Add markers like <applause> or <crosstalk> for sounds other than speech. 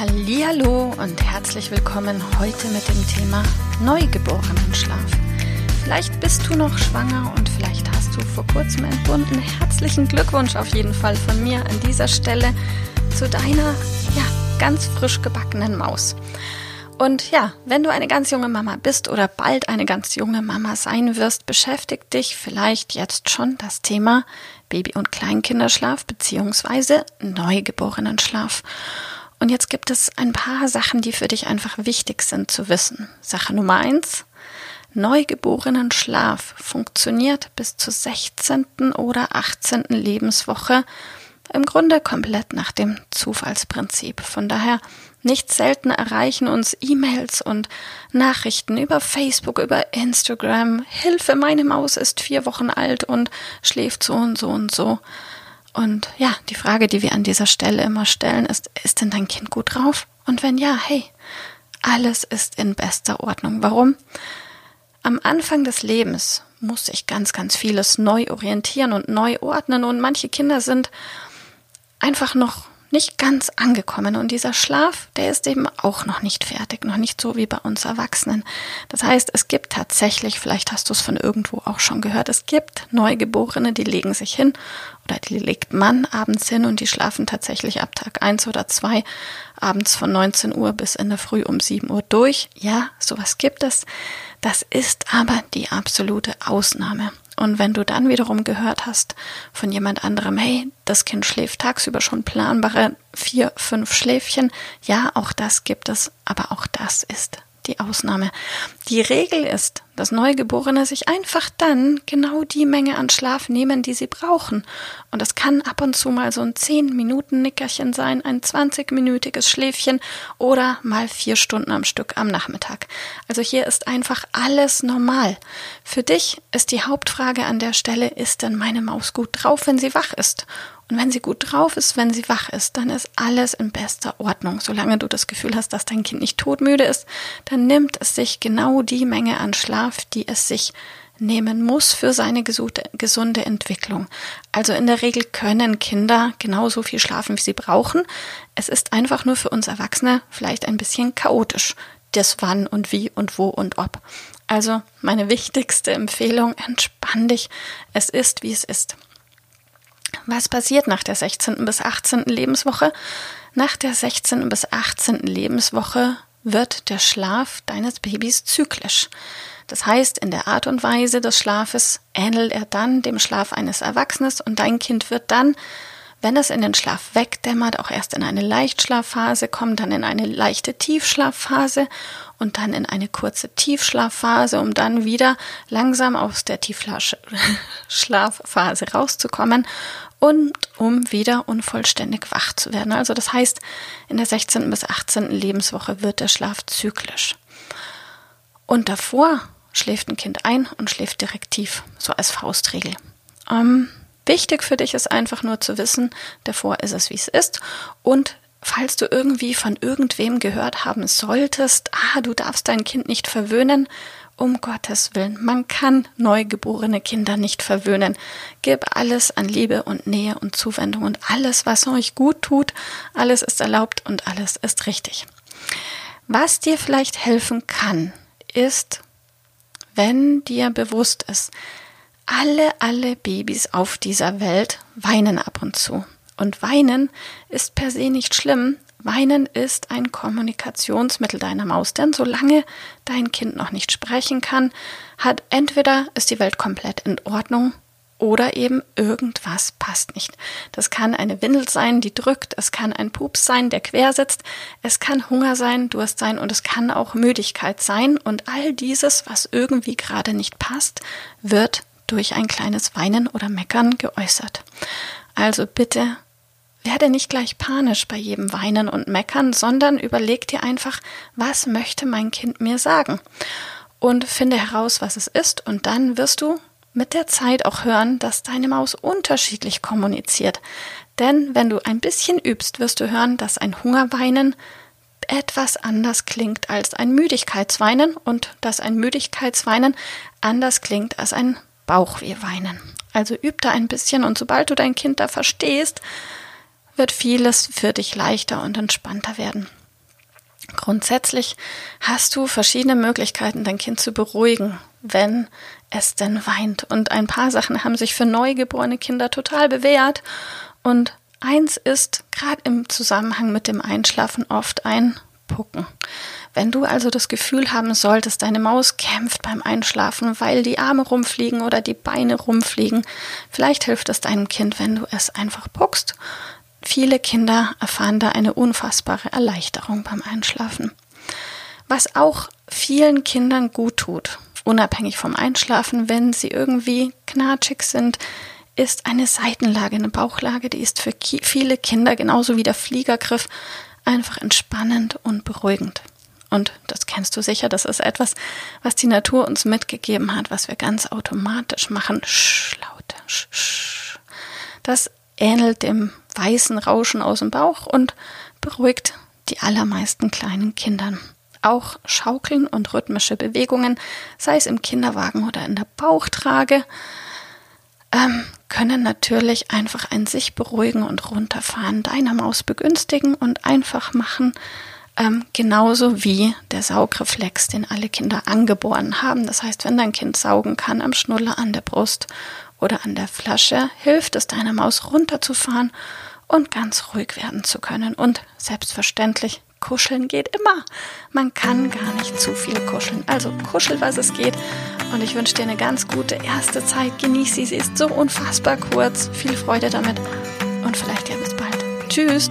Hallo und herzlich willkommen heute mit dem Thema Neugeborenenschlaf. Vielleicht bist du noch schwanger und vielleicht hast du vor kurzem entbunden. Herzlichen Glückwunsch auf jeden Fall von mir an dieser Stelle zu deiner ja, ganz frisch gebackenen Maus. Und ja, wenn du eine ganz junge Mama bist oder bald eine ganz junge Mama sein wirst, beschäftigt dich vielleicht jetzt schon das Thema Baby- und Kleinkinderschlaf beziehungsweise Neugeborenenschlaf. Und jetzt gibt es ein paar Sachen, die für dich einfach wichtig sind zu wissen. Sache Nummer eins. Neugeborenen Schlaf funktioniert bis zur 16. oder 18. Lebenswoche im Grunde komplett nach dem Zufallsprinzip. Von daher nicht selten erreichen uns E-Mails und Nachrichten über Facebook, über Instagram. Hilfe, meine Maus ist vier Wochen alt und schläft so und so und so. Und ja, die Frage, die wir an dieser Stelle immer stellen, ist, ist denn dein Kind gut drauf? Und wenn ja, hey, alles ist in bester Ordnung. Warum? Am Anfang des Lebens muss sich ganz, ganz vieles neu orientieren und neu ordnen und manche Kinder sind einfach noch nicht ganz angekommen. Und dieser Schlaf, der ist eben auch noch nicht fertig, noch nicht so wie bei uns Erwachsenen. Das heißt, es gibt tatsächlich, vielleicht hast du es von irgendwo auch schon gehört, es gibt Neugeborene, die legen sich hin oder die legt man abends hin und die schlafen tatsächlich ab Tag eins oder zwei abends von 19 Uhr bis in der Früh um 7 Uhr durch. Ja, sowas gibt es. Das ist aber die absolute Ausnahme. Und wenn du dann wiederum gehört hast von jemand anderem, hey, das Kind schläft tagsüber schon planbare vier, fünf Schläfchen, ja, auch das gibt es, aber auch das ist die Ausnahme. Die Regel ist, dass Neugeborene sich einfach dann genau die Menge an Schlaf nehmen, die sie brauchen. Und das kann ab und zu mal so ein 10-Minuten-Nickerchen sein, ein 20-minütiges Schläfchen oder mal vier Stunden am Stück am Nachmittag. Also hier ist einfach alles normal. Für dich ist die Hauptfrage an der Stelle, ist denn meine Maus gut drauf, wenn sie wach ist? Und wenn sie gut drauf ist, wenn sie wach ist, dann ist alles in bester Ordnung. Solange du das Gefühl hast, dass dein Kind nicht todmüde ist, dann nimmt es sich genau die Menge an Schlaf, die es sich nehmen muss für seine gesunde Entwicklung. Also in der Regel können Kinder genauso viel schlafen, wie sie brauchen. Es ist einfach nur für uns Erwachsene vielleicht ein bisschen chaotisch, das wann und wie und wo und ob. Also meine wichtigste Empfehlung, entspann dich. Es ist, wie es ist. Was passiert nach der 16. bis 18. Lebenswoche? Nach der 16. bis 18. Lebenswoche wird der Schlaf deines Babys zyklisch. Das heißt, in der Art und Weise des Schlafes ähnelt er dann dem Schlaf eines Erwachsenen und dein Kind wird dann, wenn es in den Schlaf wegdämmert, auch erst in eine Leichtschlafphase kommt, dann in eine leichte Tiefschlafphase und dann in eine kurze Tiefschlafphase, um dann wieder langsam aus der Tiefschlafphase <laughs> rauszukommen und um wieder unvollständig wach zu werden. Also das heißt, in der 16. bis 18. Lebenswoche wird der Schlaf zyklisch. Und davor schläft ein Kind ein und schläft direkt tief, so als Faustregel. Ähm, wichtig für dich ist einfach nur zu wissen, davor ist es, wie es ist. Und falls du irgendwie von irgendwem gehört haben solltest, ah, du darfst dein Kind nicht verwöhnen, um Gottes Willen, man kann neugeborene Kinder nicht verwöhnen. Gib alles an Liebe und Nähe und Zuwendung und alles, was euch gut tut, alles ist erlaubt und alles ist richtig. Was dir vielleicht helfen kann, ist, wenn dir bewusst ist, alle, alle Babys auf dieser Welt weinen ab und zu. Und weinen ist per se nicht schlimm, Weinen ist ein Kommunikationsmittel deiner Maus, denn solange dein Kind noch nicht sprechen kann, hat entweder ist die Welt komplett in Ordnung oder eben irgendwas passt nicht. Das kann eine Windel sein, die drückt, es kann ein Pups sein, der quer sitzt, es kann Hunger sein, Durst sein und es kann auch Müdigkeit sein und all dieses, was irgendwie gerade nicht passt, wird durch ein kleines Weinen oder Meckern geäußert. Also bitte werde nicht gleich panisch bei jedem Weinen und Meckern, sondern überleg dir einfach, was möchte mein Kind mir sagen? Und finde heraus, was es ist, und dann wirst du mit der Zeit auch hören, dass deine Maus unterschiedlich kommuniziert. Denn wenn du ein bisschen übst, wirst du hören, dass ein Hungerweinen etwas anders klingt als ein Müdigkeitsweinen und dass ein Müdigkeitsweinen anders klingt als ein Bauchwehweinen. Also üb da ein bisschen und sobald du dein Kind da verstehst, wird vieles für dich leichter und entspannter werden. Grundsätzlich hast du verschiedene Möglichkeiten, dein Kind zu beruhigen, wenn es denn weint. Und ein paar Sachen haben sich für neugeborene Kinder total bewährt. Und eins ist gerade im Zusammenhang mit dem Einschlafen oft ein Pucken. Wenn du also das Gefühl haben solltest, deine Maus kämpft beim Einschlafen, weil die Arme rumfliegen oder die Beine rumfliegen, vielleicht hilft es deinem Kind, wenn du es einfach puckst. Viele Kinder erfahren da eine unfassbare Erleichterung beim Einschlafen. Was auch vielen Kindern gut tut, unabhängig vom Einschlafen, wenn sie irgendwie knatschig sind, ist eine Seitenlage, eine Bauchlage, die ist für viele Kinder genauso wie der Fliegergriff einfach entspannend und beruhigend. Und das kennst du sicher, das ist etwas, was die Natur uns mitgegeben hat, was wir ganz automatisch machen. Sch, laute, sch, sch. Das ähnelt dem weißen Rauschen aus dem Bauch und beruhigt die allermeisten kleinen Kindern. Auch Schaukeln und rhythmische Bewegungen, sei es im Kinderwagen oder in der Bauchtrage, ähm, können natürlich einfach ein sich beruhigen und runterfahren deiner Maus begünstigen und einfach machen, ähm, genauso wie der Saugreflex, den alle Kinder angeboren haben. Das heißt, wenn dein Kind saugen kann am Schnuller, an der Brust oder an der Flasche, hilft es deiner Maus runterzufahren und ganz ruhig werden zu können. Und selbstverständlich, kuscheln geht immer. Man kann gar nicht zu viel kuscheln. Also kuschel, was es geht. Und ich wünsche dir eine ganz gute erste Zeit. Genieß sie. Sie ist so unfassbar kurz. Viel Freude damit. Und vielleicht ja bis bald. Tschüss.